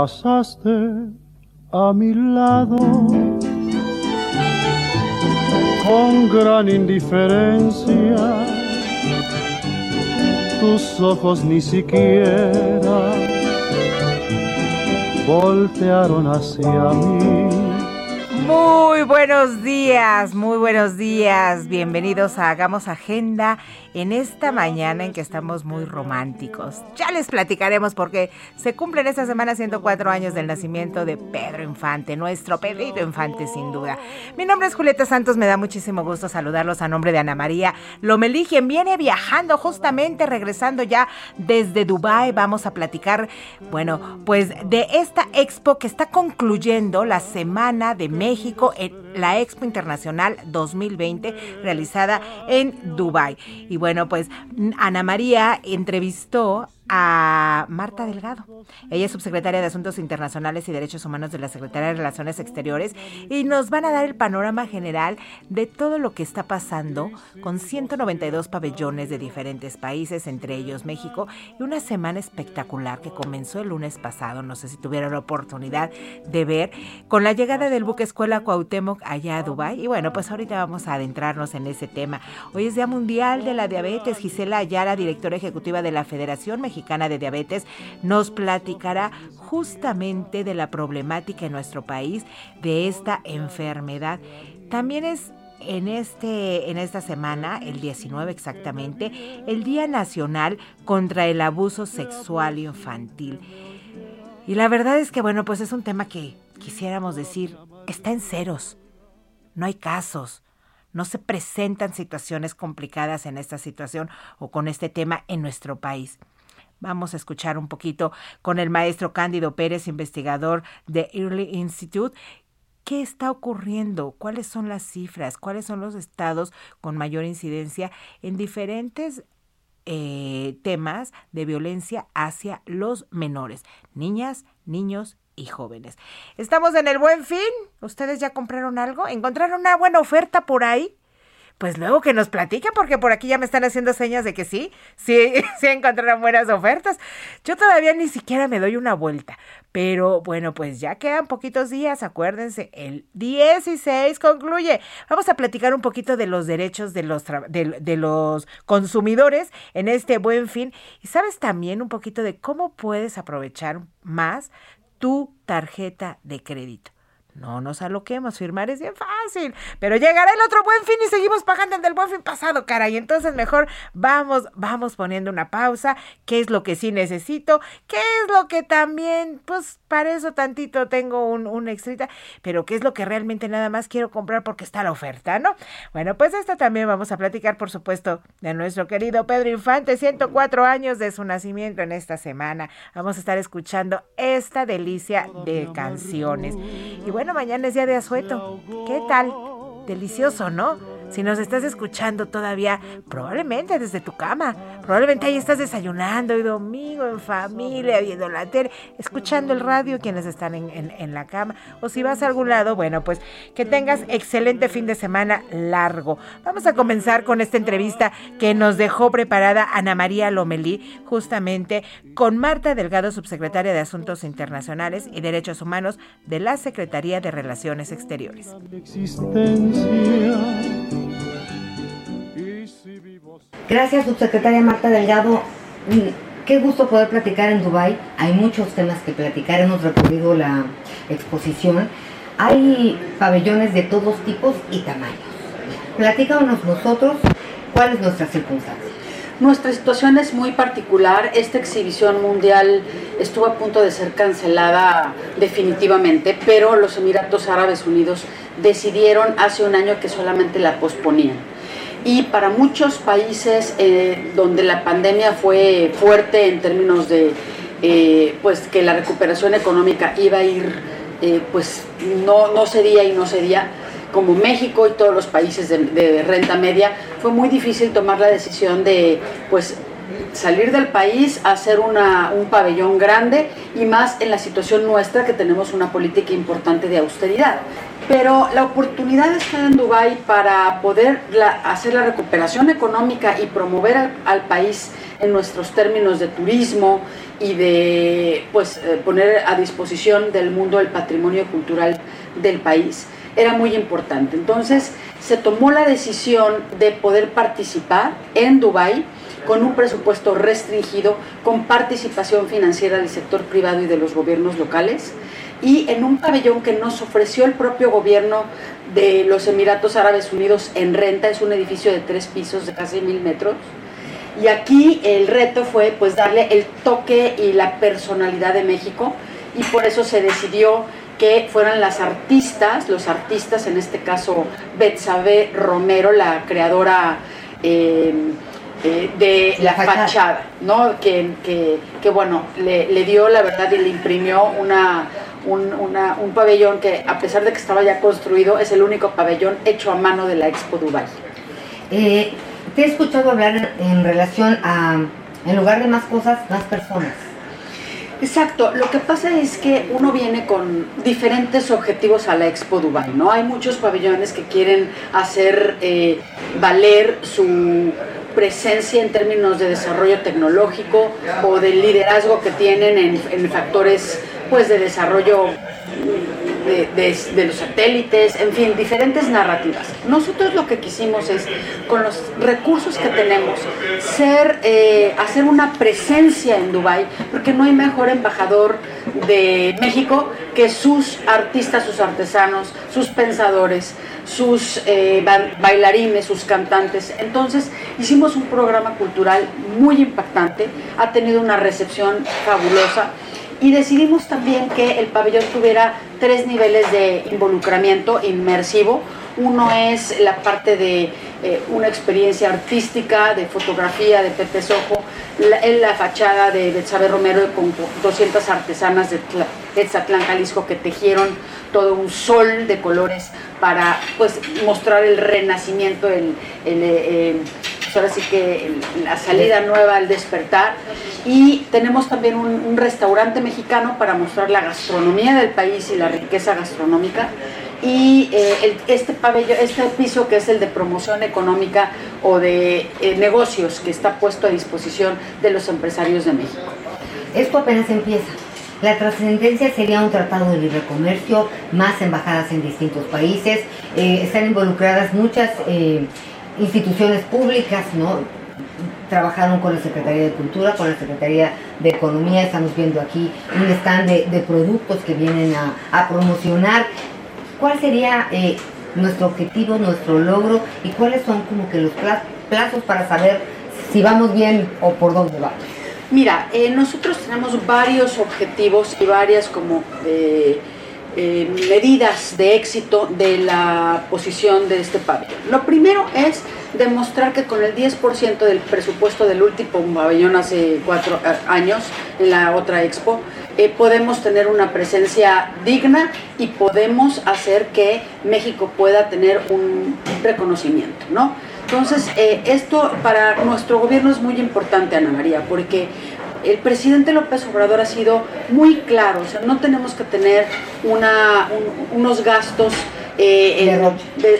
Pasaste a mi lado con gran indiferencia. Tus ojos ni siquiera voltearon hacia mí. Muy buenos días, muy buenos días. Bienvenidos a Hagamos Agenda en esta mañana en que estamos muy románticos. Ya les platicaremos porque se cumplen esta semana 104 años del nacimiento de Pedro Infante, nuestro Pedrito Infante sin duda. Mi nombre es Julieta Santos, me da muchísimo gusto saludarlos a nombre de Ana María Lomelí, viene viajando justamente, regresando ya desde Dubai. Vamos a platicar, bueno, pues de esta expo que está concluyendo la Semana de México en la Expo Internacional 2020 realizada en Dubai. Y bueno, pues Ana María entrevistó a Marta Delgado. Ella es subsecretaria de Asuntos Internacionales y Derechos Humanos de la Secretaría de Relaciones Exteriores y nos van a dar el panorama general de todo lo que está pasando con 192 pabellones de diferentes países, entre ellos México, y una semana espectacular que comenzó el lunes pasado, no sé si tuvieron la oportunidad de ver, con la llegada del buque Escuela Cuauhtémoc allá a Dubái. Y bueno, pues ahorita vamos a adentrarnos en ese tema. Hoy es Día Mundial de la Diabetes. Gisela Ayala, directora ejecutiva de la Federación Mexicana de Diabetes, nos platicará justamente de la problemática en nuestro país de esta enfermedad. También es en, este, en esta semana, el 19 exactamente, el Día Nacional contra el Abuso Sexual Infantil. Y la verdad es que, bueno, pues es un tema que quisiéramos decir, está en ceros. No hay casos. No se presentan situaciones complicadas en esta situación o con este tema en nuestro país. Vamos a escuchar un poquito con el maestro Cándido Pérez, investigador de Early Institute. ¿Qué está ocurriendo? ¿Cuáles son las cifras? ¿Cuáles son los estados con mayor incidencia en diferentes eh, temas de violencia hacia los menores, niñas, niños y jóvenes? Estamos en el buen fin. ¿Ustedes ya compraron algo? ¿Encontraron una buena oferta por ahí? Pues luego que nos platique, porque por aquí ya me están haciendo señas de que sí, sí, sí encontraron buenas ofertas. Yo todavía ni siquiera me doy una vuelta, pero bueno, pues ya quedan poquitos días, acuérdense, el 16 concluye. Vamos a platicar un poquito de los derechos de los, de, de los consumidores en este buen fin y sabes también un poquito de cómo puedes aprovechar más tu tarjeta de crédito. No nos aloquemos, firmar es bien fácil, pero llegará el otro buen fin y seguimos pagando el del buen fin pasado, caray. Entonces mejor vamos, vamos poniendo una pausa, qué es lo que sí necesito, qué es lo que también, pues para eso tantito tengo un, un extrita, pero qué es lo que realmente nada más quiero comprar porque está la oferta, ¿no? Bueno, pues esto también vamos a platicar, por supuesto, de nuestro querido Pedro Infante, 104 años de su nacimiento en esta semana. Vamos a estar escuchando esta delicia de canciones. Y bueno, mañana es día de asueto. ¿Qué tal? Delicioso, ¿no? Si nos estás escuchando todavía, probablemente desde tu cama, probablemente ahí estás desayunando y domingo en familia, viendo la tele, escuchando el radio, quienes están en, en la cama, o si vas a algún lado, bueno, pues que tengas excelente fin de semana largo. Vamos a comenzar con esta entrevista que nos dejó preparada Ana María Lomelí, justamente con Marta Delgado, subsecretaria de Asuntos Internacionales y Derechos Humanos de la Secretaría de Relaciones Exteriores. Gracias, subsecretaria Marta Delgado. Mm, qué gusto poder platicar en Dubai. Hay muchos temas que platicar. Hemos recorrido la exposición. Hay pabellones de todos tipos y tamaños. Platícanos nosotros cuál es nuestra circunstancia. Nuestra situación es muy particular. Esta exhibición mundial estuvo a punto de ser cancelada definitivamente, pero los Emiratos Árabes Unidos decidieron hace un año que solamente la posponían. Y para muchos países eh, donde la pandemia fue fuerte en términos de eh, pues que la recuperación económica iba a ir, eh, pues no, no cedía y no cedía, como México y todos los países de, renta media, fue muy difícil tomar la decisión de pues salir del país, hacer una, un pabellón grande y más en la situación nuestra que tenemos una política importante de austeridad. Pero la oportunidad está en Dubái para poder hacer la recuperación económica y promover al, país en nuestros términos de turismo y de pues, eh, poner a disposición del mundo el patrimonio cultural del país era muy importante. Entonces se tomó la decisión de poder participar en Dubái con un presupuesto restringido, con participación financiera del sector privado y de los gobiernos locales, y en un pabellón que nos ofreció el propio gobierno de los Emiratos Árabes Unidos en renta, es un edificio de tres pisos de casi mil metros, y aquí el reto fue pues darle el toque y la personalidad de México, y por eso se decidió que fueran las artistas, los artistas, en este caso Betsabe Romero, la creadora eh, eh, de la, fachada. ¿no? Que, que, bueno, le, dio la verdad y le imprimió una, un, pabellón que a pesar de que estaba ya construido, es el único pabellón hecho a mano de la Expo Dubai. Eh, te he escuchado hablar en relación a, en lugar de más cosas, más personas. Exacto, lo que pasa es que uno viene con diferentes objetivos a la Expo Dubai, ¿no? Hay muchos pabellones que quieren hacer eh, valer su presencia en términos de desarrollo tecnológico o del liderazgo que tienen en, en factores pues de desarrollo de, los satélites, en fin, diferentes narrativas. Nosotros lo que quisimos es, con los recursos que tenemos, ser, eh, hacer una presencia en Dubái, porque no hay mejor embajador de México que sus artistas, sus artesanos, sus pensadores, sus eh, bailarines, sus cantantes. Entonces hicimos un programa cultural muy impactante, ha tenido una recepción fabulosa y decidimos también que el pabellón tuviera tres niveles de involucramiento inmersivo. Uno es la parte de eh, una experiencia artística, de fotografía de Pepe Sojo, en la fachada de Betsabe Romero con 200 artesanas de Etzatlán, Jalisco, que tejieron todo un sol de colores para pues, mostrar el renacimiento, el, eh, ahora sí que la salida nueva, el despertar. Y tenemos también un, restaurante mexicano para mostrar la gastronomía del país y la riqueza gastronómica. Y eh, este pabellón, este piso que es el de promoción económica o de eh, negocios que está puesto a disposición de los empresarios de México. Esto apenas empieza. La trascendencia sería un tratado de libre comercio, más embajadas en distintos países, eh, están involucradas muchas instituciones públicas, ¿no? Trabajaron con la Secretaría de Cultura, con la Secretaría de Economía, estamos viendo aquí un stand de, productos que vienen a, promocionar. ¿Cuál sería eh, nuestro objetivo, nuestro logro y cuáles son como que los plazos para saber si vamos bien o por dónde vamos? Mira, eh, nosotros tenemos varios objetivos y varias como eh, medidas de éxito de la posición de este pabellón. Lo primero es demostrar que con el 10% del presupuesto del último pabellón hace cuatro eh, años, en la otra expo, eh, podemos tener una presencia digna y podemos hacer que México pueda tener un reconocimiento, ¿no? Entonces, eh, esto para nuestro gobierno es muy importante, Ana María, porque el presidente López Obrador ha sido muy claro, o sea, no tenemos que tener una, unos gastos eh,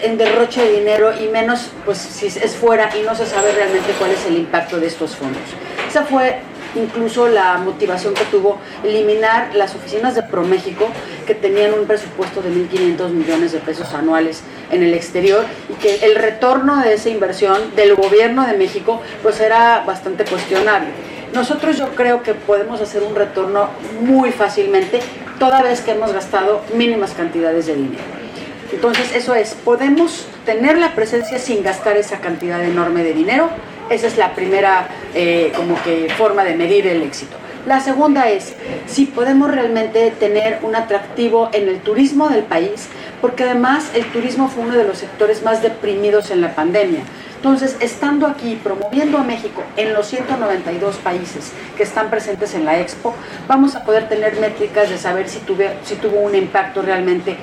en, derroche de dinero y menos pues si es fuera y no se sabe realmente cuál es el impacto de estos fondos. Esa fue incluso la motivación que tuvo eliminar las oficinas de ProMéxico que tenían un presupuesto de 1.500 millones de pesos anuales en el exterior y que el retorno de esa inversión del gobierno de México pues era bastante cuestionable. Nosotros yo creo que podemos hacer un retorno muy fácilmente toda vez que hemos gastado mínimas cantidades de dinero. Entonces eso es, podemos tener la presencia sin gastar esa cantidad enorme de dinero esa es la primera eh, como que forma de medir el éxito. La segunda es si podemos realmente tener un atractivo en el turismo del país, porque además el turismo fue uno de los sectores más deprimidos en la pandemia. Entonces, estando aquí promoviendo a México en los 192 países que están presentes en la Expo, vamos a poder tener métricas de saber si, si tuvo un impacto realmente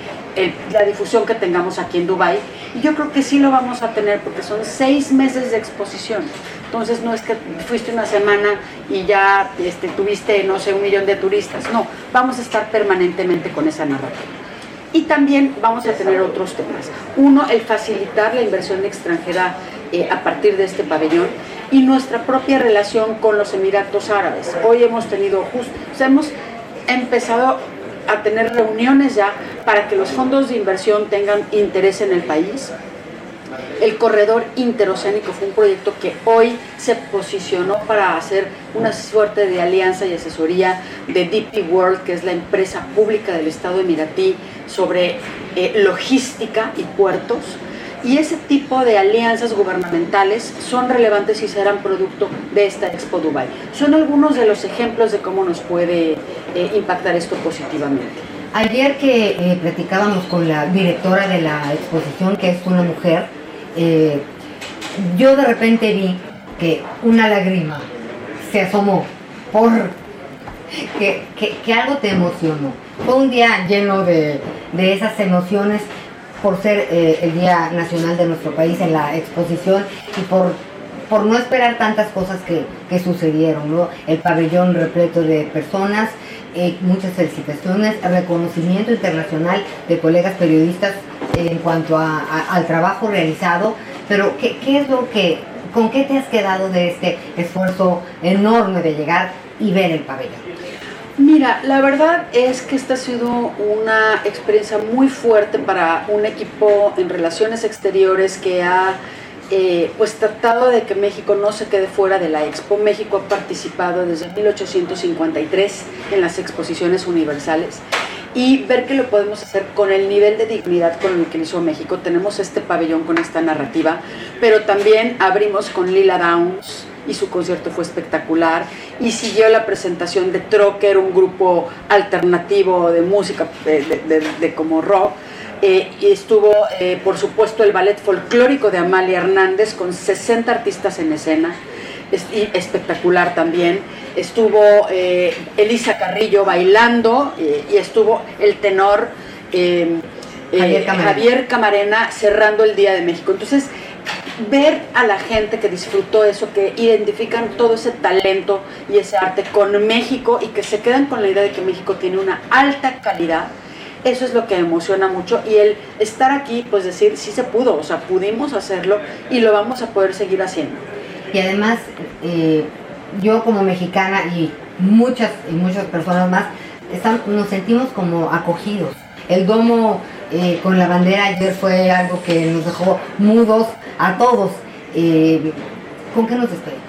la difusión que tengamos aquí en Dubai. Y yo creo que sí lo vamos a tener porque son seis meses de exposición. Entonces no es que fuiste una semana y ya este, tuviste, no sé, un millón de turistas. No, vamos a estar permanentemente con esa narrativa. Y también vamos a tener otros temas. Uno, el facilitar la inversión extranjera eh, a partir de este pabellón y nuestra propia relación con los Emiratos Árabes. Hoy hemos tenido justo, hemos empezado a tener reuniones ya para que los fondos de inversión tengan interés en el país. El corredor interoceánico fue un proyecto que hoy se posicionó para hacer una suerte de alianza y asesoría de DP World, que es la empresa pública del Estado emiratí sobre eh, logística y puertos y ese tipo de alianzas gubernamentales son relevantes y serán producto de esta Expo Dubai. Son algunos de los ejemplos de cómo nos puede eh, impactar esto positivamente. Ayer que eh, platicábamos con la directora de la exposición, que es una mujer, eh, yo de repente vi que una lágrima se asomó por que, que, algo te emocionó. Fue un día lleno de, de esas emociones por ser eh, el Día Nacional de nuestro país en la exposición y por, por no esperar tantas cosas que, que sucedieron, ¿no? El pabellón repleto de personas, eh, muchas felicitaciones, reconocimiento internacional de colegas periodistas en cuanto a, al trabajo realizado, pero ¿qué, ¿qué es lo que, con qué te has quedado de este esfuerzo enorme de llegar y ver el pabellón? Mira, la verdad es que esta ha sido una experiencia muy fuerte para un equipo en relaciones exteriores que ha eh, pues tratado de que México no se quede fuera de la Expo. México ha participado desde 1853 en las exposiciones universales y ver que lo podemos hacer con el nivel de dignidad con el que hizo México. Tenemos este pabellón con esta narrativa, pero también abrimos con Lila Downs y su concierto fue espectacular. Y siguió la presentación de Trocker, un grupo alternativo de música de, como rock. Eh, y estuvo, eh, por supuesto, el ballet folclórico de Amalia Hernández con 60 artistas en escena, y espectacular también. Estuvo eh, Elisa Carrillo bailando y estuvo el tenor Javier Javier, Camarena cerrando el Día de México. Entonces, ver a la gente que disfrutó eso, que identifican todo ese talento y ese arte con México y que se quedan con la idea de que México tiene una alta calidad, eso es lo que emociona mucho y el estar aquí, pues decir, sí se pudo, o sea, pudimos hacerlo y lo vamos a poder seguir haciendo. Y además, eh, yo como mexicana y muchas y muchas personas más, nos sentimos como acogidos. El domo eh, con la bandera ayer fue algo que nos dejó mudos a todos. Eh, ¿Con qué nos despedimos?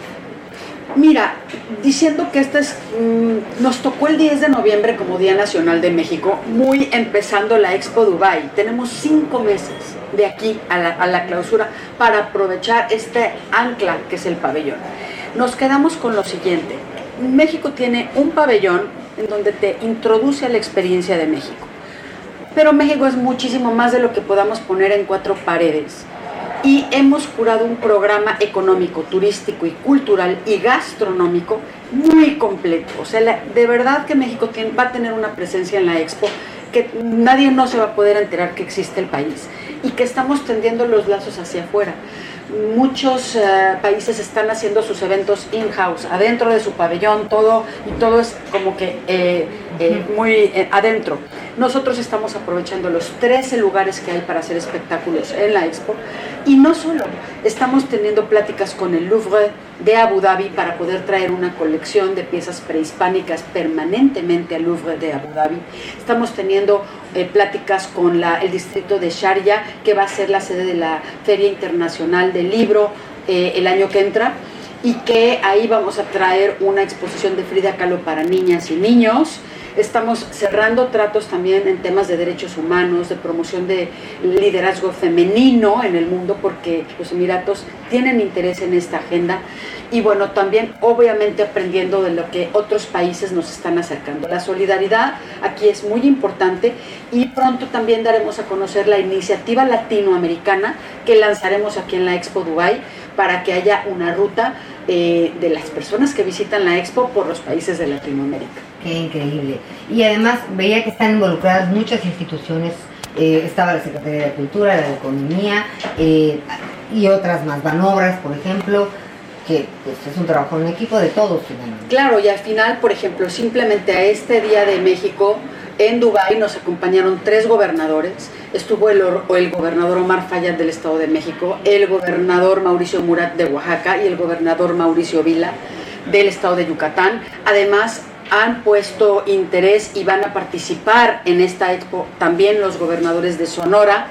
Mira, diciendo que este es, mm, nos tocó el 10 de noviembre como Día Nacional de México, muy empezando la Expo Dubai. Tenemos cinco meses de aquí a la, a la clausura para aprovechar este ancla que es el pabellón. Nos quedamos con lo siguiente. México tiene un pabellón en donde te introduce a la experiencia de México pero México es muchísimo más de lo que podamos poner en cuatro paredes. Y hemos curado un programa económico, turístico y cultural y gastronómico muy completo. O sea, de verdad que México va a tener una presencia en la expo que nadie no se va a poder enterar que existe el país. y que estamos tendiendo los lazos hacia afuera muchos eh, países están haciendo sus eventos in-house, adentro de su pabellón, todo, y todo es como que eh, eh, muy adentro. Nosotros estamos aprovechando los 13 lugares que hay para hacer espectáculos en la expo y no solo, estamos teniendo pláticas con el Louvre de Abu Dhabi para poder traer una colección de piezas prehispánicas permanentemente al Louvre de Abu Dhabi. Estamos teniendo pláticas con el distrito de Sharia, que va a ser la sede de la Feria Internacional del Libro eh, el año que entra y que ahí vamos a traer una exposición de Frida Kahlo para niñas y niños Estamos cerrando tratos también en temas de derechos humanos, de promoción de liderazgo femenino en el mundo, porque los Emiratos tienen interés en esta agenda. Y bueno, también obviamente aprendiendo de lo que otros países nos están acercando. La solidaridad aquí es muy importante y pronto también daremos a conocer la iniciativa latinoamericana que lanzaremos aquí en la Expo Dubai para que haya una ruta eh, de las personas que visitan la Expo por los países de Latinoamérica. Qué increíble. Y además veía que están involucradas muchas instituciones. Eh, estaba la Secretaría de Cultura, la de Economía eh, y otras más, Banobras, por ejemplo, que pues, es un trabajo en equipo de todos. Claro, y al final, por ejemplo, simplemente a este Día de México, en Dubái nos acompañaron tres gobernadores. Estuvo el, el, gobernador Omar Fayad del Estado de México, el gobernador Mauricio Murat de Oaxaca y el gobernador Mauricio Vila del Estado de Yucatán. Además, han puesto interés y van a participar en esta expo también los gobernadores de Sonora,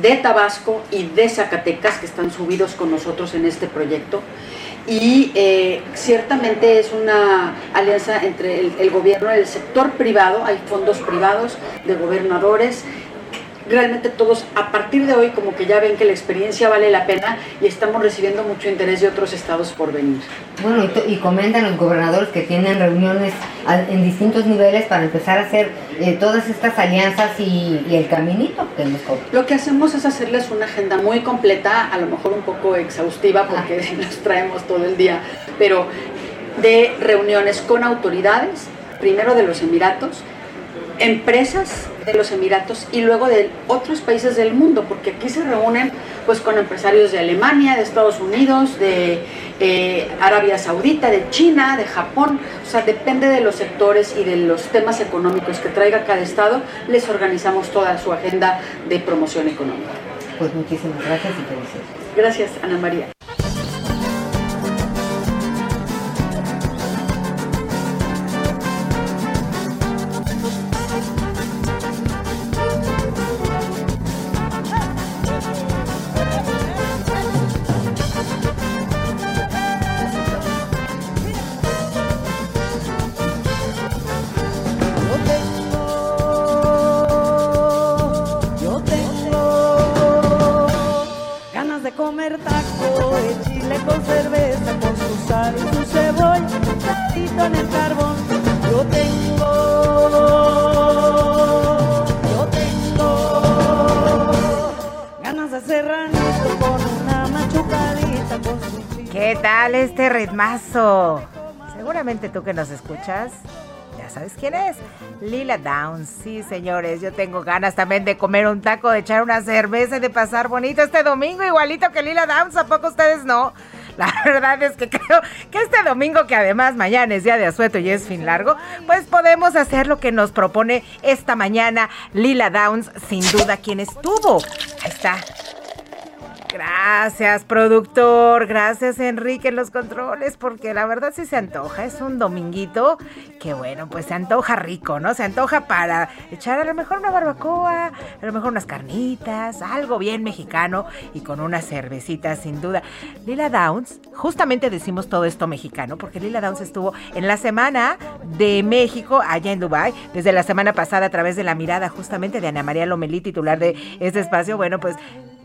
de Tabasco y de Zacatecas que están subidos con nosotros en este proyecto. Y eh, ciertamente es una alianza entre el, el gobierno y el sector privado, hay fondos privados de gobernadores realmente todos a partir de hoy como que ya ven que la experiencia vale la pena y estamos recibiendo mucho interés de otros estados por venir. Bueno, y, comentan los gobernadores que tienen reuniones en distintos niveles para empezar a hacer eh, todas estas alianzas y, el caminito que nos Lo que hacemos es hacerles una agenda muy completa, a lo mejor un poco exhaustiva porque ah. nos traemos todo el día, pero de reuniones con autoridades, primero de los Emiratos, empresas de los Emiratos y luego de otros países del mundo, porque aquí se reúnen pues con empresarios de Alemania, de Estados Unidos, de eh, Arabia Saudita, de China, de Japón, o sea, depende de los sectores y de los temas económicos que traiga cada estado, les organizamos toda su agenda de promoción económica. Pues muchísimas gracias y felicidades. Gracias, Ana María. Este ritmazo. Seguramente tú que nos escuchas, ya sabes quién es. Lila Downs. Sí, señores, yo tengo ganas también de comer un taco, de echar una cerveza y de pasar bonito este domingo, igualito que Lila Downs. ¿A poco ustedes no? La verdad es que creo que este domingo, que además mañana es día de asueto y es fin largo, pues podemos hacer lo que nos propone esta mañana Lila Downs, sin duda quien estuvo. Ahí está, Gracias, productor. Gracias, Enrique, en los controles, porque la verdad sí se antoja. Es un dominguito que, bueno, pues se antoja rico, ¿no? Se antoja para echar a lo mejor una barbacoa, a lo mejor unas carnitas, algo bien mexicano y con una cervecita, sin duda. Lila Downs, justamente decimos todo esto mexicano, porque Lila Downs estuvo en la semana de México, allá en Dubai, desde la semana pasada a través de la mirada justamente de Ana María Lomelí, titular de este espacio. Bueno, pues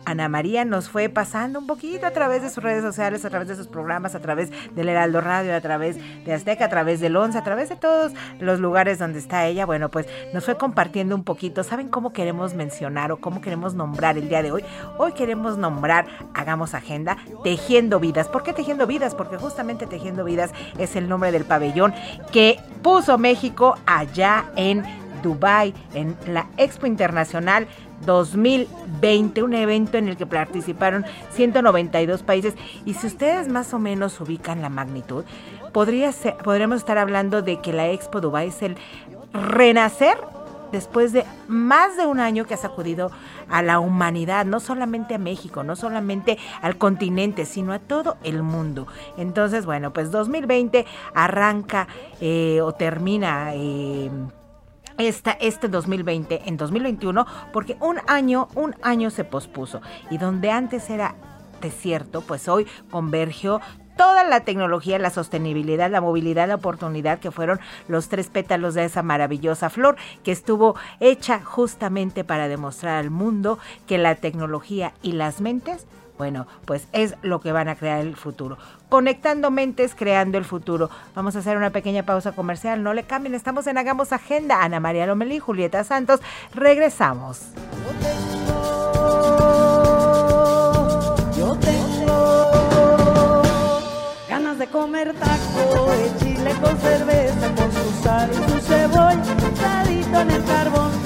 Ana María nos fue pasando un poquito a través de sus redes sociales, a través de sus programas, a través del Heraldo Radio, a través de Azteca, a través del Once, a través de todos los lugares donde está ella. Bueno, pues nos fue compartiendo un poquito. ¿Saben cómo queremos mencionar o cómo queremos nombrar el día de hoy? Hoy queremos nombrar, hagamos agenda, Tejiendo Vidas. ¿Por qué Tejiendo Vidas? Porque justamente Tejiendo Vidas es el nombre del pabellón que puso México allá en Dubai en la Expo Internacional 2020, un evento en el que participaron 192 países. Y si ustedes más o menos ubican la magnitud, podríamos estar hablando de que la Expo Dubai es el renacer después de más de un año que ha sacudido a la humanidad, no solamente a México, no solamente al continente, sino a todo el mundo. Entonces, bueno, pues 2020 arranca eh, o termina. Eh, esta, este 2020 en 2021 porque un año, un año se pospuso y donde antes era desierto, pues hoy convergió toda la tecnología, la sostenibilidad, la movilidad, la oportunidad, que fueron los tres pétalos de esa maravillosa flor que estuvo hecha justamente para demostrar al mundo que la tecnología y las mentes bueno, pues es lo que van a crear el futuro. Conectando mentes, creando el futuro. Vamos a hacer una pequeña pausa comercial. No le cambien, estamos en Hagamos Agenda. Ana María Lomelí, Julieta Santos. Regresamos. Yo tengo de comer taco de chile con cerveza, con su sal y su cebolla, en el carbón.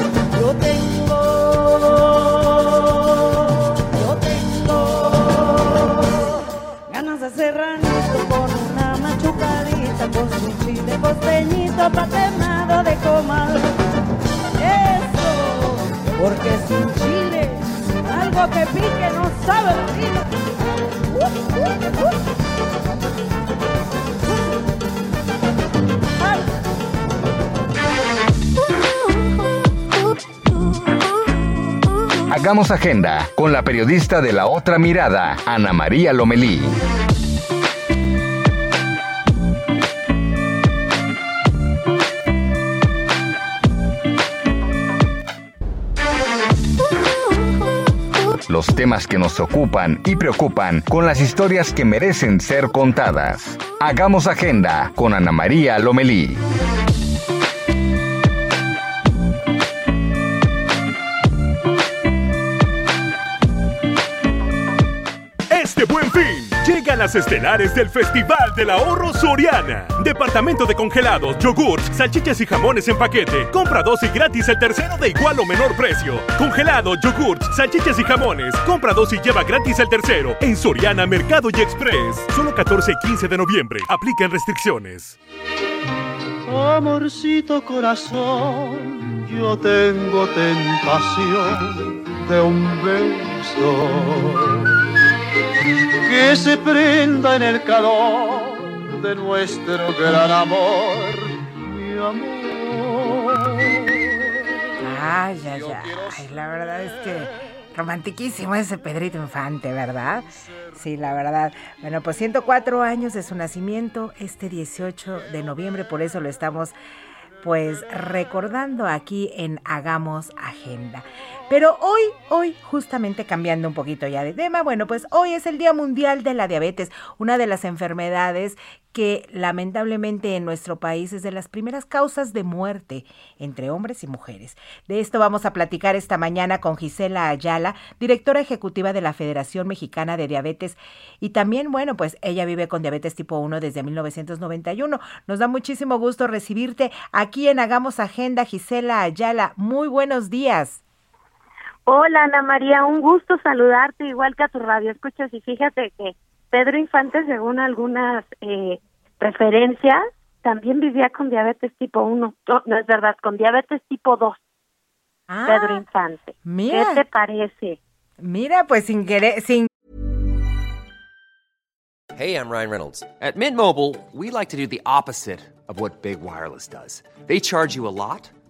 Costeñito patemado de comal. Eso, porque sin chile, algo que pique no sabe vida. Uh, uh, uh. Hagamos agenda con la periodista de la otra mirada, Ana María Lomelí. Los temas que nos ocupan y preocupan con las historias que merecen ser contadas. Hagamos agenda con Ana María Lomelí. Estelares del Festival del Ahorro Soriana. Departamento de congelados, yogurts, salchichas y jamones en paquete. Compra dos y gratis el tercero de igual o menor precio. Congelado, yogurts, salchichas y jamones. Compra dos y lleva gratis el tercero. En Soriana, Mercado y Express. Solo 14 y 15 de noviembre. Aplican restricciones. Amorcito corazón, yo tengo tentación de un beso que se prenda en el calor de nuestro gran amor, mi amor. Ay, ay, ay, la verdad es que romantiquísimo ese Pedrito Infante, ¿verdad? Sí, la verdad. Bueno, pues 104 años de su nacimiento, este 18 de noviembre, por eso lo estamos pues recordando aquí en Hagamos Agenda. Pero hoy, hoy, justamente cambiando un poquito ya de tema, bueno, pues hoy es el Día Mundial de la Diabetes, una de las enfermedades que lamentablemente en nuestro país es de las primeras causas de muerte entre hombres y mujeres. De esto vamos a platicar esta mañana con Gisela Ayala, directora ejecutiva de la Federación Mexicana de Diabetes y también, bueno, pues ella vive con diabetes tipo 1 desde 1991. Nos da muchísimo gusto recibirte aquí en Hagamos Agenda, Gisela Ayala. Muy buenos días. Hola Ana María, un gusto saludarte igual que a tu radio escuchas y fíjate que Pedro Infante, según algunas eh, referencias, también vivía con diabetes tipo 1. No, es verdad, con diabetes tipo 2. Ah, Pedro Infante. Mira. ¿Qué te parece? Mira, pues sin querer, sin Hey, I'm Ryan Reynolds. At Mint Mobile, we like to do the opposite of what Big Wireless does. They charge you a lot,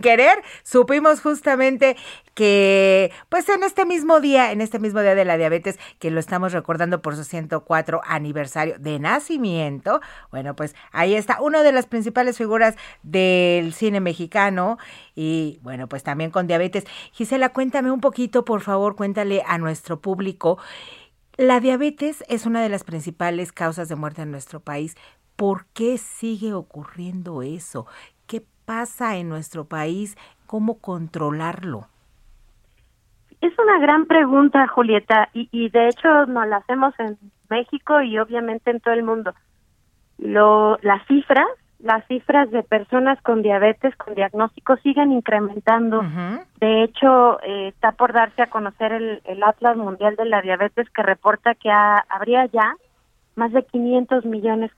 querer, supimos justamente que, pues en este mismo día, en este mismo día de la diabetes, que lo estamos recordando por su 104 aniversario de nacimiento, bueno, pues ahí está una de las principales figuras del cine mexicano y, bueno, pues también con diabetes. Gisela, cuéntame un poquito, por favor, cuéntale a nuestro público. La diabetes es una de las principales causas de muerte en nuestro país. ¿Por qué sigue ocurriendo eso? Pasa en nuestro país? ¿Cómo controlarlo? Es una gran pregunta, Julieta, y, y de hecho nos la hacemos en México y obviamente en todo el mundo. Lo, las cifras, las cifras de personas con diabetes, con diagnóstico, siguen incrementando. De hecho, eh, está por darse a conocer el, el, Atlas Mundial de la Diabetes que reporta que habría ya más de 500 millones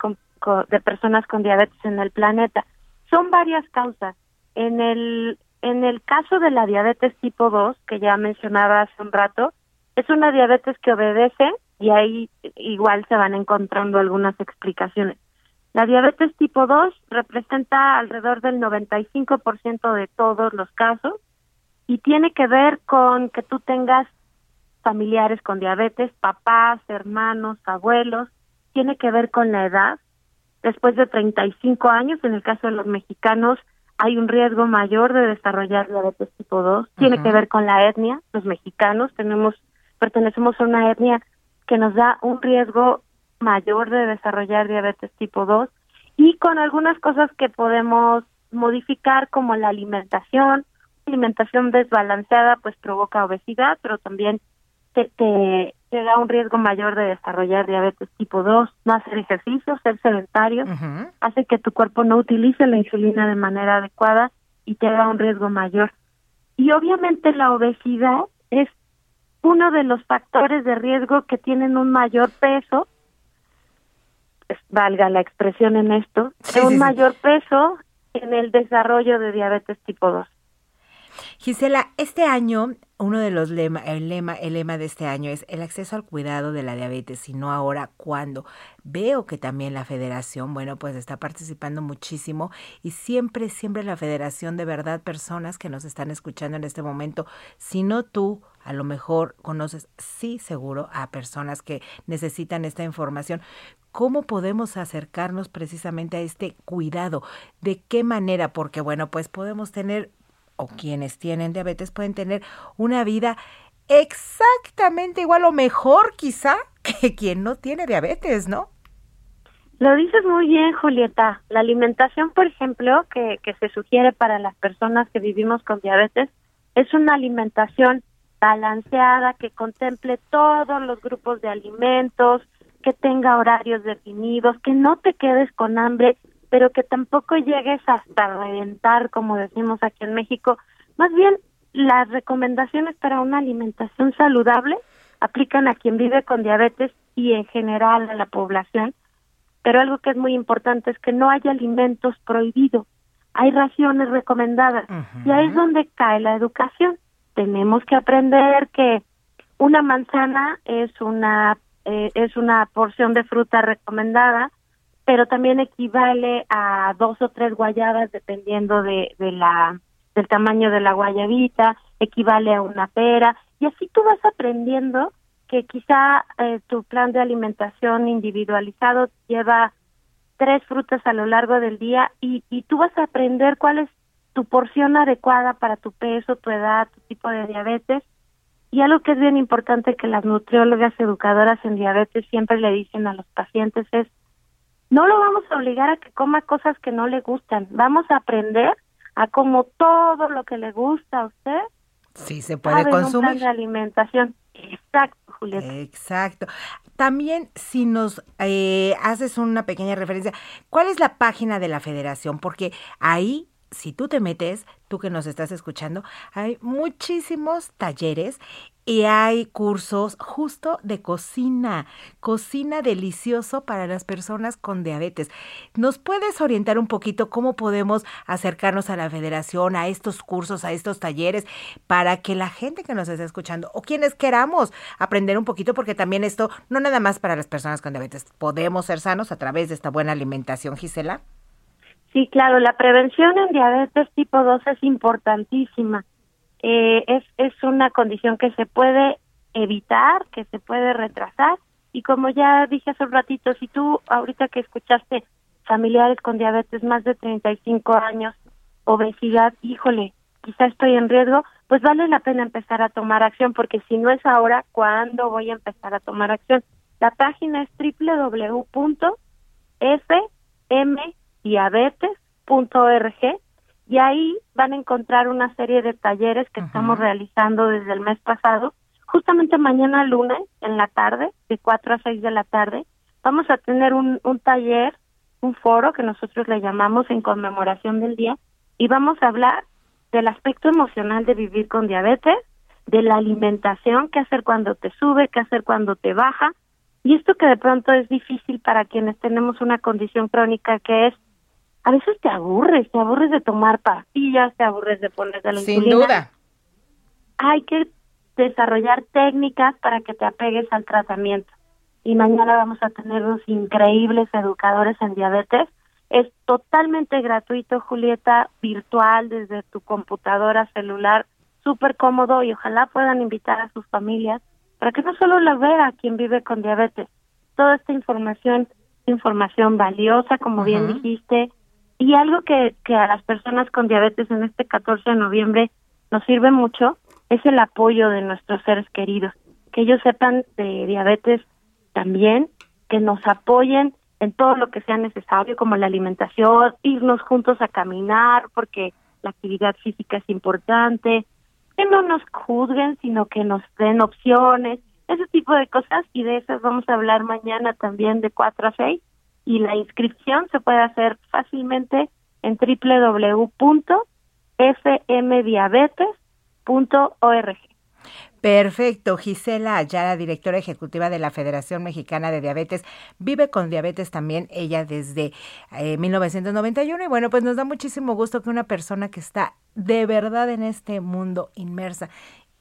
de personas con diabetes en el planeta. Son varias causas. En el, en el caso de la diabetes tipo 2, que ya mencionaba hace un rato, es una diabetes que obedece y ahí igual se van encontrando algunas explicaciones. La diabetes tipo 2 representa alrededor del 95% de todos los casos y tiene que ver con que tú tengas familiares con diabetes, papás, hermanos, abuelos, tiene que ver con la edad, Después de 35 años, en el caso de los mexicanos, hay un riesgo mayor de desarrollar diabetes tipo 2. Tiene que ver con la etnia. Los mexicanos tenemos pertenecemos a una etnia que nos da un riesgo mayor de desarrollar diabetes tipo 2 y con algunas cosas que podemos modificar como la alimentación. Alimentación desbalanceada pues provoca obesidad, pero también te, te, da un riesgo mayor de desarrollar diabetes tipo 2. No hacer ejercicio, ser sedentario, hace que tu cuerpo no utilice la insulina de manera adecuada y te da un riesgo mayor. Y obviamente la obesidad es uno de los factores de riesgo que tienen un mayor peso, pues, valga la expresión en esto, un mayor peso en el desarrollo de diabetes tipo 2. Gisela, este año uno de los lema, el lema, el lema de este año es el acceso al cuidado de la diabetes y no ahora cuando. Veo que también la federación, bueno, pues está participando muchísimo y siempre, siempre la federación de verdad, personas que nos están escuchando en este momento, si no tú, a lo mejor conoces, sí seguro, a personas que necesitan esta información. ¿Cómo podemos acercarnos precisamente a este cuidado? ¿De qué manera? Porque bueno, pues podemos tener o quienes tienen diabetes pueden tener una vida exactamente igual o mejor quizá que quien no tiene diabetes, ¿no? Lo dices muy bien, Julieta. La alimentación, por ejemplo, que, que se sugiere para las personas que vivimos con diabetes, es una alimentación balanceada, que contemple todos los grupos de alimentos, que tenga horarios definidos, que no te quedes con hambre pero que tampoco llegues hasta reventar, como decimos aquí en México. Más bien, las recomendaciones para una alimentación saludable aplican a quien vive con diabetes y en general a la población, pero algo que es muy importante es que no haya alimentos prohibidos, hay raciones recomendadas y ahí es donde cae la educación. Tenemos que aprender que una manzana es una eh, es una porción de fruta recomendada, pero también equivale a dos o tres guayabas dependiendo de, de la del tamaño de la guayabita, equivale a una pera y así tú vas aprendiendo que quizá eh, tu plan de alimentación individualizado lleva tres frutas a lo largo del día y, y tú vas a aprender cuál es tu porción adecuada para tu peso, tu edad, tu tipo de diabetes. Y algo que es bien importante que las nutriólogas educadoras en diabetes siempre le dicen a los pacientes es no lo vamos a obligar a que coma cosas que no le gustan. Vamos a aprender a como todo lo que le gusta a usted. Sí, se puede consumir. Un de alimentación. Exacto, Julieta. Exacto. También, si nos eh, haces una pequeña referencia, ¿cuál es la página de la federación? Porque ahí si tú te metes, tú que nos estás escuchando, hay muchísimos talleres y hay cursos justo de cocina, cocina delicioso para las personas con diabetes. ¿Nos puedes orientar un poquito cómo podemos acercarnos a la federación, a estos cursos, a estos talleres, para que la gente que nos está escuchando o quienes queramos aprender un poquito, porque también esto no nada más para las personas con diabetes, podemos ser sanos a través de esta buena alimentación, Gisela? Sí, claro, la prevención en diabetes tipo 2 es importantísima. Eh, es, es una condición que se puede evitar, que se puede retrasar. Y como ya dije hace un ratito, si tú ahorita que escuchaste familiares con diabetes más de 35 años, obesidad, híjole, quizá estoy en riesgo, pues vale la pena empezar a tomar acción, porque si no es ahora, ¿cuándo voy a empezar a tomar acción? La página es www.fmdiabetes.org y ahí van a encontrar una serie de talleres que estamos realizando desde el mes pasado. Justamente mañana lunes, en la tarde, de 4 a 6 de la tarde, vamos a tener un, un taller, un foro que nosotros le llamamos en conmemoración del día, y vamos a hablar del aspecto emocional de vivir con diabetes, de la alimentación, qué hacer cuando te sube, qué hacer cuando te baja, y esto que de pronto es difícil para quienes tenemos una condición crónica que es a veces te aburres, te aburres de tomar pastillas, te aburres de ponerte la Sin duda. Hay que desarrollar técnicas para que te apegues al tratamiento. Y mañana vamos a tener unos increíbles educadores en diabetes. Es totalmente gratuito, Julieta, virtual desde tu computadora celular, súper cómodo y ojalá puedan invitar a sus familias para que no solo la vea quien vive con diabetes. Toda esta información, información valiosa, como bien dijiste, y algo que, que a las personas con diabetes en este 14 de noviembre nos sirve mucho es el apoyo de nuestros seres queridos, que ellos sepan de diabetes también, que nos apoyen en todo lo que sea necesario, como la alimentación, irnos juntos a caminar, porque la actividad física es importante, que no nos juzguen, sino que nos den opciones, ese tipo de cosas, y de esas vamos a hablar mañana también de 4 a 6 y la inscripción se puede hacer fácilmente en www.fmdiabetes.org. Perfecto. Gisela Ayala, directora ejecutiva de la Federación Mexicana de Diabetes, vive con diabetes también ella desde 1991 eh, y bueno, pues nos da muchísimo gusto que una persona que está de verdad en este mundo inmersa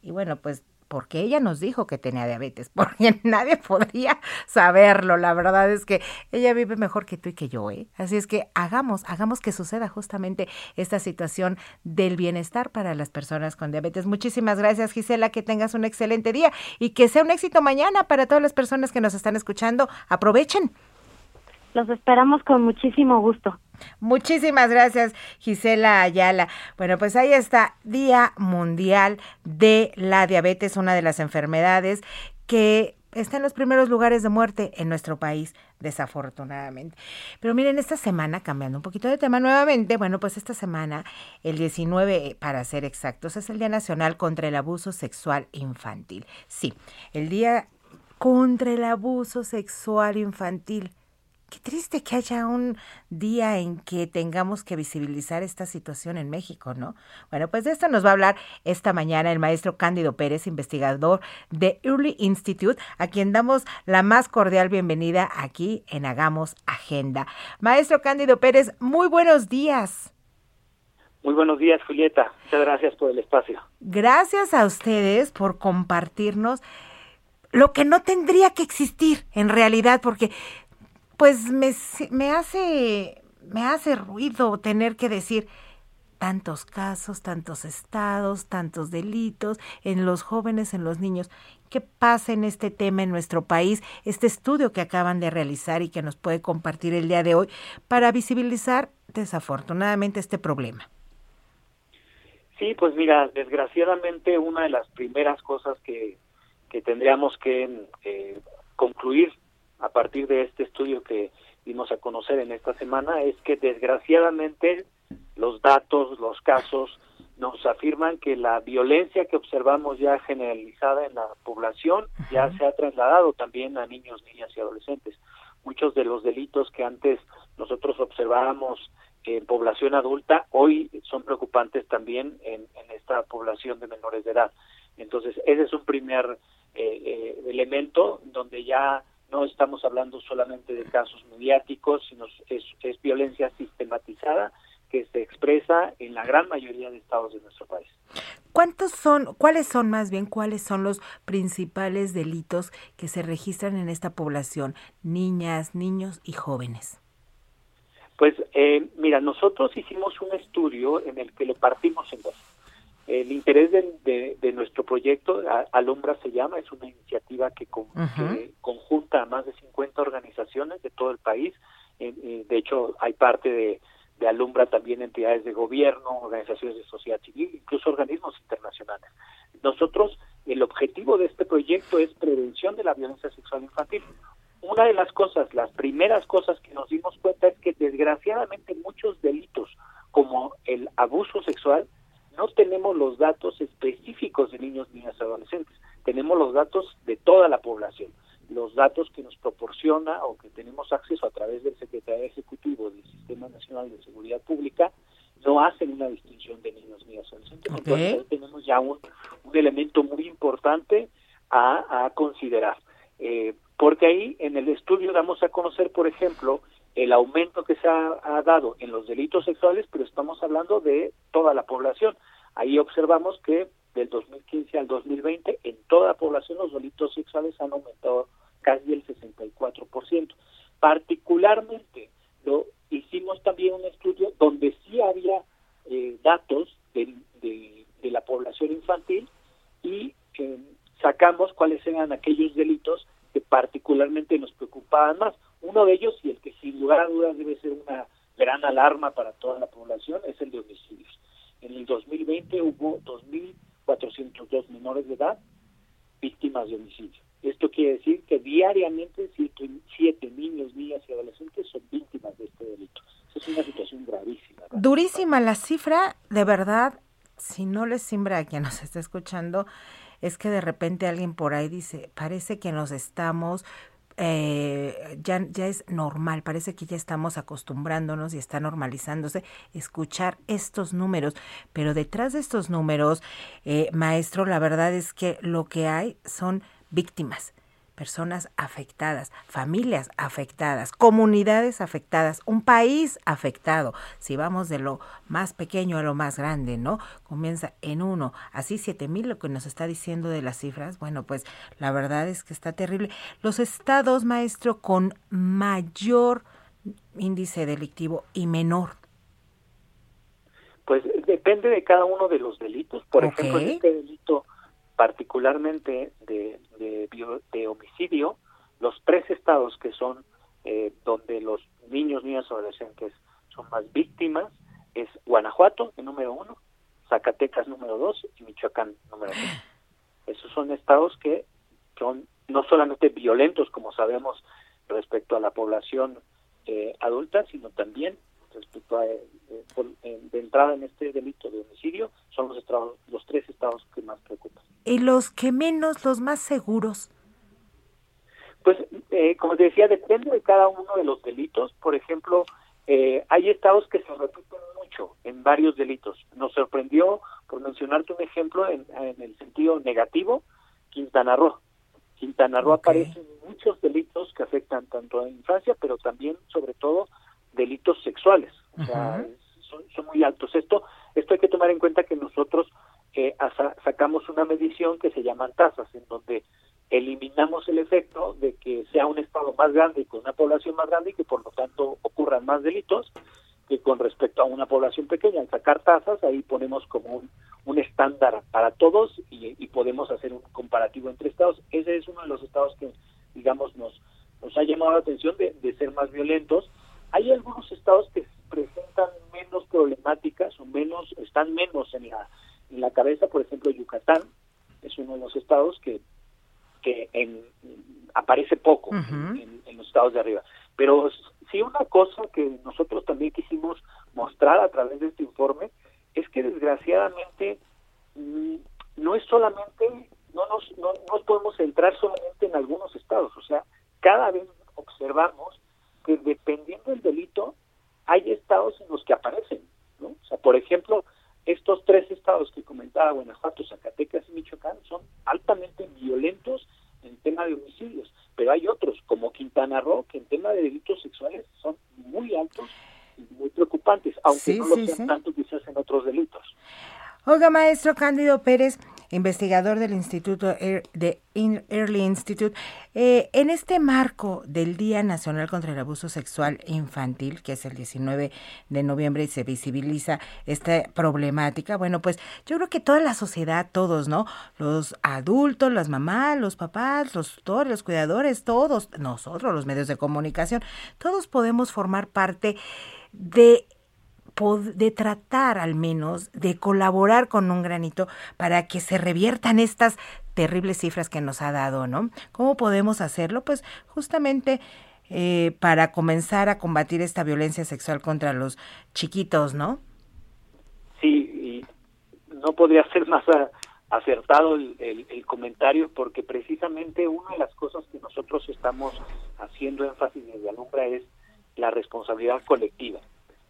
y bueno, pues porque ella nos dijo que tenía diabetes, porque nadie podría saberlo. La verdad es que ella vive mejor que tú y que yo, ¿eh? Así es que hagamos, hagamos que suceda justamente esta situación del bienestar para las personas con diabetes. Muchísimas gracias, Gisela, que tengas un excelente día y que sea un éxito mañana para todas las personas que nos están escuchando. Aprovechen. Los esperamos con muchísimo gusto. Muchísimas gracias, Gisela Ayala. Bueno, pues ahí está, Día Mundial de la Diabetes, una de las enfermedades que está en los primeros lugares de muerte en nuestro país, desafortunadamente. Pero miren, esta semana, cambiando un poquito de tema nuevamente, bueno, pues esta semana, el 19, para ser exactos, es el Día Nacional contra el Abuso Sexual Infantil. Sí, el Día contra el Abuso Sexual Infantil. Qué triste que haya un día en que tengamos que visibilizar esta situación en México, ¿no? Bueno, pues de esto nos va a hablar esta mañana el maestro Cándido Pérez, investigador de Early Institute, a quien damos la más cordial bienvenida aquí en Hagamos Agenda. Maestro Cándido Pérez, muy buenos días. Muy buenos días, Julieta. Muchas gracias por el espacio. Gracias a ustedes por compartirnos lo que no tendría que existir en realidad, porque pues me, me hace me hace ruido tener que decir tantos casos, tantos estados, tantos delitos en los jóvenes, en los niños. ¿Qué pasa en este tema en nuestro país? Este estudio que acaban de realizar y que nos puede compartir el día de hoy para visibilizar desafortunadamente este problema. Sí, pues mira, desgraciadamente una de las primeras cosas que, que tendríamos que eh, concluir a partir de este estudio que dimos a conocer en esta semana es que desgraciadamente los datos, los casos nos afirman que la violencia que observamos ya generalizada en la población ya se ha trasladado también a niños, niñas y adolescentes. Muchos de los delitos que antes nosotros observábamos en población adulta hoy son preocupantes también en, esta población de menores de edad. Entonces, ese es un primer eh, eh, elemento donde ya no estamos hablando solamente de casos mediáticos, sino es, es violencia sistematizada que se expresa en la gran mayoría de estados de nuestro país. ¿Cuántos son, cuáles son más bien, cuáles son los principales delitos que se registran en esta población, niñas, niños y jóvenes? Pues eh, mira, nosotros hicimos un estudio en el que lo partimos en dos. El interés de, de, nuestro proyecto, Alumbra se llama, es una iniciativa que, conjunta a más de 50 organizaciones de todo el país. de hecho, hay parte de, de Alumbra también entidades de gobierno, organizaciones de sociedad civil, incluso organismos internacionales. Nosotros, el objetivo de este proyecto es prevención de la violencia sexual infantil. Una de las cosas, las primeras cosas que nos dimos cuenta es que desgraciadamente muchos delitos como el abuso sexual no tenemos los datos específicos de niños, niñas y adolescentes, tenemos los datos de toda la población. Los datos que nos proporciona o que tenemos acceso a través del Secretario Ejecutivo del Sistema Nacional de Seguridad Pública no hacen una distinción de niños, niñas y adolescentes. Entonces tenemos ya un, un elemento muy importante a, a considerar. Eh, porque ahí en el estudio damos a conocer, por ejemplo, el aumento que se ha, dado en los delitos sexuales, pero estamos hablando de toda la población. Ahí observamos que del 2015 al 2020 en toda la población los delitos sexuales han aumentado casi el 64%. Particularmente lo hicimos también un estudio donde sí había eh, datos de, la población infantil y eh, sacamos cuáles eran aquellos delitos que particularmente nos preocupaban más. Uno de ellos, y el que sin lugar a dudas debe ser una gran alarma para toda la población, es el de homicidios. En el 2020 hubo 2.402 menores de edad víctimas de homicidio. Esto quiere decir que diariamente siete, niños, niñas y adolescentes son víctimas de este delito. es una situación gravísima. Durísima la cifra, de verdad, si no les simbra a quien nos está escuchando, es que de repente alguien por ahí dice, parece que nos estamos eh, ya, ya es normal, parece que ya estamos acostumbrándonos y está normalizándose escuchar estos números, pero detrás de estos números, eh, maestro, la verdad es que lo que hay son víctimas, personas afectadas, familias afectadas, comunidades afectadas, un país afectado. Si vamos de lo más pequeño a lo más grande, ¿no? Comienza en uno, así siete mil lo que nos está diciendo de las cifras, bueno, pues la verdad es que está terrible. Los estados, maestro, con mayor índice delictivo y menor. Pues depende de cada uno de los delitos. Por ejemplo, este delito particularmente de, de, homicidio, los tres estados que son eh, donde los niños, niñas adolescentes son más víctimas es Guanajuato, el número uno, Zacatecas número dos y Michoacán número tres. Esos son estados que son no solamente violentos, como sabemos, respecto a la población eh, adulta, sino también respecto a, eh, eh, de entrada en este delito de homicidio son los, estados, los tres estados que más preocupan. ¿Y los que menos, los más seguros? Pues, eh, como te decía, depende de cada uno de los delitos. Por ejemplo, hay estados que se repiten mucho en varios delitos. Nos sorprendió, por mencionarte un ejemplo, en, el sentido negativo, Quintana Roo. Quintana Roo aparece en muchos delitos que afectan tanto a la infancia, pero también, sobre todo, delitos sexuales. O sea, son, muy altos. Esto, esto hay que tomar en cuenta que nosotros eh, sacamos una medición que se llaman tasas, en donde eliminamos el efecto de que sea un estado más grande y con una población más grande y que por lo tanto ocurran más delitos que con respecto a una población pequeña. Al sacar tasas, ahí ponemos como un, un estándar para todos y, y, podemos hacer un comparativo entre estados. Ese es uno de los estados que, digamos, nos, nos ha llamado la atención de, de ser más violentos hay algunos estados que presentan menos problemáticas o menos están menos en la en la cabeza, por ejemplo, Yucatán es uno de los estados que que en, aparece poco en, los estados de arriba. Pero sí una cosa que nosotros también quisimos mostrar a través de este informe es que desgraciadamente mm, no es solamente no nos no nos podemos centrar solamente en algunos estados, o sea, cada vez observamos que dependiendo del delito, hay estados en los que aparecen, ¿no? O sea, por ejemplo, estos tres estados que comentaba, Guanajuato, Zacatecas y Michoacán, son altamente violentos en tema de homicidios, pero hay otros, como Quintana Roo, que en tema de delitos sexuales son muy altos y muy preocupantes, aunque no lo sean tanto quizás en otros delitos. Oiga, maestro Cándido Pérez, investigador del Instituto de Early Institute. Eh, en este marco del Día Nacional contra el Abuso Sexual Infantil, que es el 19 de noviembre y se visibiliza esta problemática, bueno, pues yo creo que toda la sociedad, todos, ¿no? Los adultos, las mamás, los papás, los tutores, los cuidadores, todos, nosotros, los medios de comunicación, todos podemos formar parte de de tratar al menos de colaborar con un granito para que se reviertan estas terribles cifras que nos ha dado, ¿no? ¿Cómo podemos hacerlo? Pues justamente eh, para comenzar a combatir esta violencia sexual contra los chiquitos, ¿no? Sí, y no podría ser más a- acertado el, el- el comentario porque precisamente una de las cosas que nosotros estamos haciendo énfasis desde Alumbra es la responsabilidad colectiva.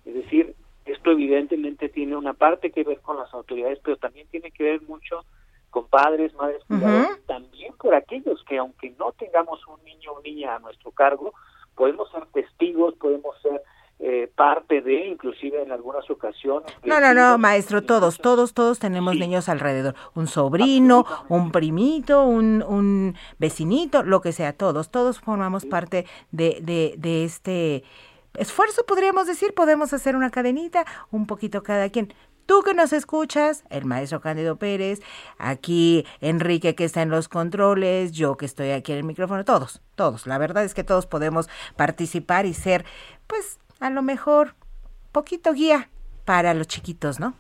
Es decir, esto evidentemente tiene una parte que ver con las autoridades, pero también tiene que ver mucho con padres, madres, cuidadores, también por aquellos que aunque no tengamos un niño o niña a nuestro cargo, podemos ser testigos, podemos ser eh, parte de, inclusive en algunas ocasiones. No, no, no, maestro, todos, todos, todos tenemos niños alrededor. Un sobrino, un primito, un, un vecinito, lo que sea, todos, todos formamos parte de, de, de este esfuerzo, podríamos decir, podemos hacer una cadenita, un poquito cada quien. Tú que nos escuchas, el maestro Cándido Pérez, aquí Enrique que está en los controles, yo que estoy aquí en el micrófono, todos, todos. La verdad es que todos podemos participar y ser, pues, a lo mejor, poquito guía para los chiquitos, ¿no?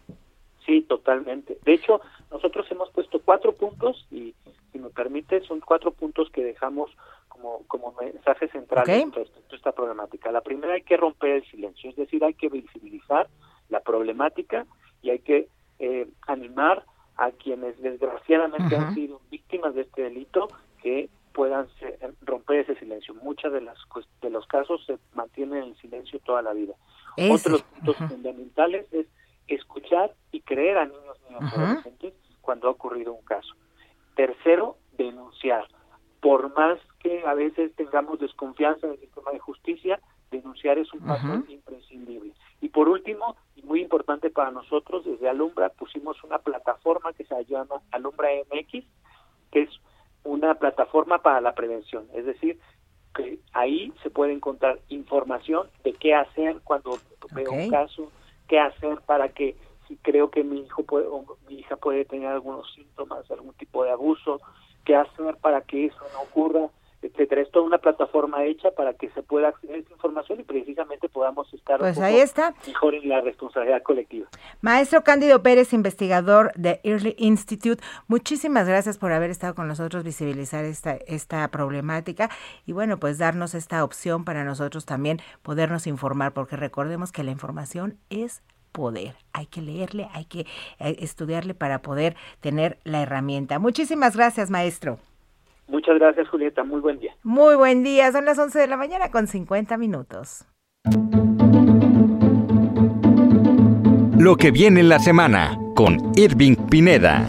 Sí, totalmente. De hecho, nosotros hemos puesto cuatro puntos y, si me permite, son cuatro puntos que dejamos como, como mensaje central Ok. respecto a esta problemática. La primera, hay que romper el silencio, es decir, hay que visibilizar la problemática y hay que eh, animar a quienes desgraciadamente han sido víctimas de este delito que puedan ser- romper ese silencio. Muchas de las de los casos se mantienen en silencio toda la vida. Ese. Otro de los puntos fundamentales es escuchar y creer a niños y Ujú. adolescentes cuando ha ocurrido un caso. Tercero, denunciar. Por más que a veces tengamos desconfianza en el sistema de justicia, denunciar es un paso imprescindible. Y por último, y muy importante para nosotros, desde Alumbra pusimos una plataforma que se llama Alumbra MX, que es una plataforma para la prevención. Es decir, que ahí se puede encontrar información de qué hacer cuando veo un caso, qué hacer para que si creo que mi hijo puede, o mi hija puede tener algunos síntomas, algún tipo de abuso, qué hacer para que eso no ocurra, etcétera. Es toda una plataforma hecha para que se pueda acceder a esa información y precisamente podamos estar Pues poco ahí está. mejor en la responsabilidad colectiva. Maestro Cándido Pérez, investigador de Early Institute, muchísimas gracias por haber estado con nosotros, visibilizar esta, esta problemática y bueno, pues darnos esta opción para nosotros también podernos informar, porque recordemos que la información es poder. Hay que leerle, hay que eh, estudiarle para poder tener la herramienta. Muchísimas gracias, maestro. Muchas gracias, Julieta. Muy buen día. Muy buen día, son las 11 de la mañana con 50 minutos. Lo que viene en la semana con Irving Pineda.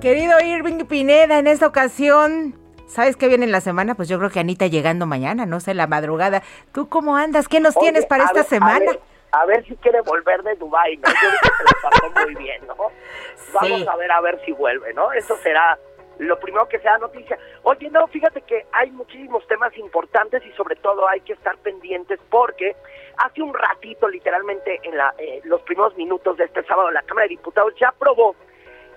Querido Irving Pineda, en esta ocasión, ¿sabes qué viene en la semana? Pues yo creo que Anita llegando mañana, no sé, la madrugada. ¿Tú cómo andas? ¿Qué nos Oye, tienes para esta ver, semana? A ver, a ver si quiere volver de Dubai, ¿no? Yo que se lo pasó muy bien, ¿no? Vamos a ver a ver si vuelve, ¿no? Eso será lo primero que sea noticia. Oye, no, fíjate que hay muchísimos temas importantes y sobre todo hay que estar pendientes porque hace un ratito, literalmente en la, eh, los primeros minutos de este sábado, la Cámara de Diputados ya aprobó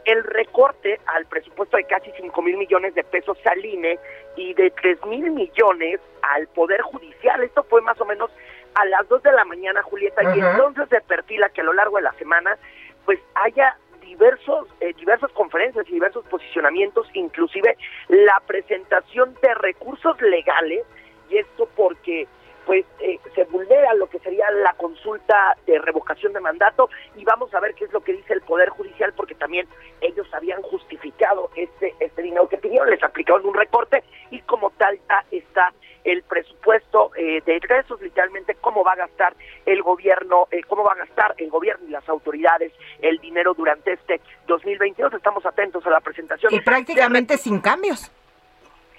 el recorte al presupuesto de casi 5 mil millones de pesos al INE y de 3 mil millones al Poder Judicial. Esto fue más o menos a las 2 de la mañana, Julieta, y entonces se perfila que a lo largo de la semana pues haya diversos eh, diversas conferencias y diversos posicionamientos, inclusive la presentación de recursos legales, y esto porque pues eh, se vulnera lo que sería la consulta de revocación de mandato y vamos a ver qué es lo que dice el Poder Judicial porque también ellos habían justificado este, este dinero que pidieron, les aplicaron un recorte y como tal está el presupuesto eh, de egresos, literalmente cómo va a gastar el gobierno, eh, cómo va a gastar el gobierno y las autoridades el dinero durante este 2022. Estamos atentos a la presentación. Y prácticamente sin cambios.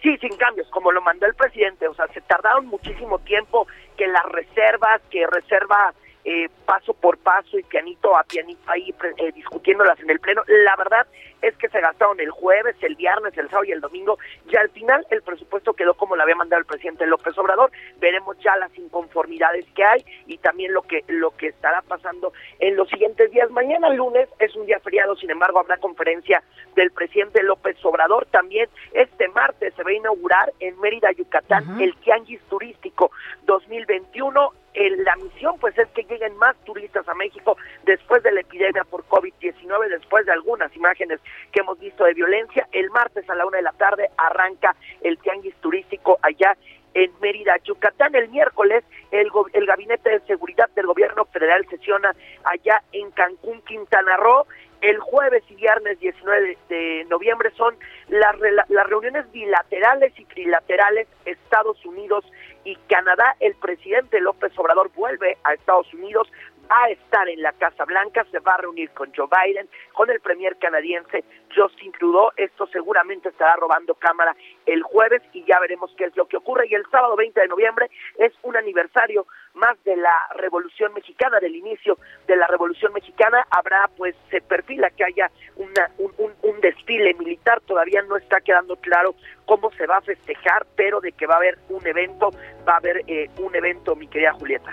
Sí, sin cambios, como lo mandó el presidente. O sea, se tardaron muchísimo tiempo que las reservas, que reserva eh, paso por paso y pianito a pianito ahí eh, discutiéndolas en el pleno. La verdad es que se gastaron el jueves, el viernes, el sábado y el domingo y al final el presupuesto quedó como lo había mandado el presidente López Obrador. Veremos ya las inconformidades que hay y también lo que lo que estará pasando en los siguientes días. Mañana lunes es un día feriado, sin embargo habrá conferencia del presidente López Obrador. También este martes se va a inaugurar en Mérida, Yucatán, el Tianguis Turístico 2021 la misión pues es que lleguen más turistas a México después de la epidemia por COVID-19, después de algunas imágenes que hemos visto de violencia. El martes a la una de la tarde arranca el tianguis turístico allá en Mérida, Yucatán. El miércoles el, el Gabinete de Seguridad del Gobierno Federal sesiona allá en Cancún, Quintana Roo. El jueves y viernes 19 de, noviembre son las, las reuniones bilaterales y trilaterales Estados Unidos y Canadá. El presidente López Obrador vuelve a Estados Unidos a estar en la Casa Blanca, se va a reunir con Joe Biden, con el premier canadiense Justin Trudeau. Esto seguramente estará robando cámara el jueves y ya veremos qué es lo que ocurre. Y el sábado 20 de noviembre es un aniversario más de la Revolución Mexicana, del inicio de la Revolución Mexicana. Habrá, pues, se perfila que haya una, un, un desfile militar. Todavía no está quedando claro cómo se va a festejar, pero de que va a haber un evento, va a haber eh, un evento, mi querida Julieta.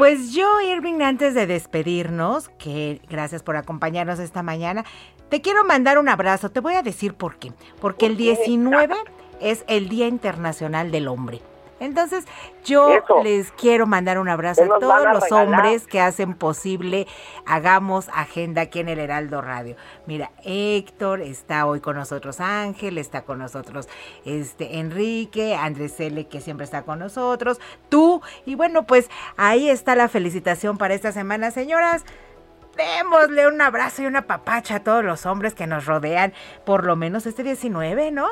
Pues yo, Irving, antes de despedirnos, que gracias por acompañarnos esta mañana, te quiero mandar un abrazo. Te voy a decir por qué. Porque el 19 es el Día Internacional del Hombre. Entonces, yo les quiero mandar un abrazo a todos los hombres que hacen posible Hagamos Agenda aquí en el Heraldo Radio. Mira, Héctor está hoy con nosotros, Ángel está con nosotros, este Enrique, Andrés L que siempre está con nosotros, tú y bueno, pues ahí está la felicitación para esta semana, señoras démosle un abrazo y una papacha a todos los hombres que nos rodean, por lo menos este 19, ¿no?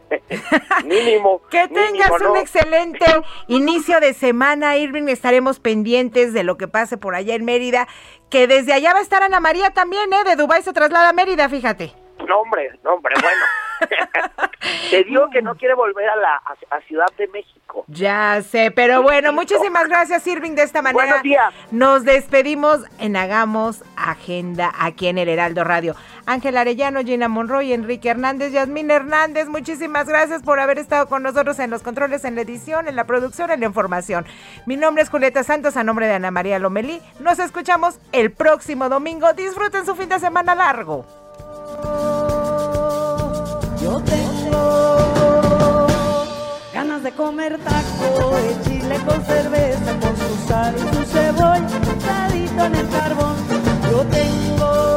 mínimo. que tengas un excelente inicio de semana, Irving. Estaremos pendientes de lo que pase por allá en Mérida. Que desde allá va a estar Ana María también, ¿eh? De Dubái se traslada a Mérida, fíjate. No, hombre, no, hombre, bueno. Te digo que no quiere volver a la a, Ciudad de México. Ya sé, pero bueno, muchísimas gracias, Irving, de esta manera. Buenos días. Nos despedimos en Hagamos Agenda aquí en el Heraldo Radio. Ángel Arellano, Gina Monroy, Enrique Hernández, Yasmín Hernández, muchísimas gracias por haber estado con nosotros en los controles, en la edición, en la producción, en la información. Mi nombre es Julieta Santos, a nombre de Ana María Lomelí. Nos escuchamos el próximo domingo. Disfruten su fin de semana largo. Ganas de comer taco de chile con cerveza, con su sal y su cebolla, salito en el carbón. Yo tengo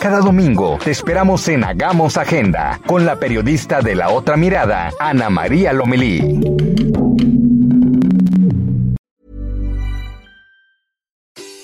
Cada domingo te esperamos en Hagamos Agenda con la periodista de la otra mirada, Ana María Lomelí.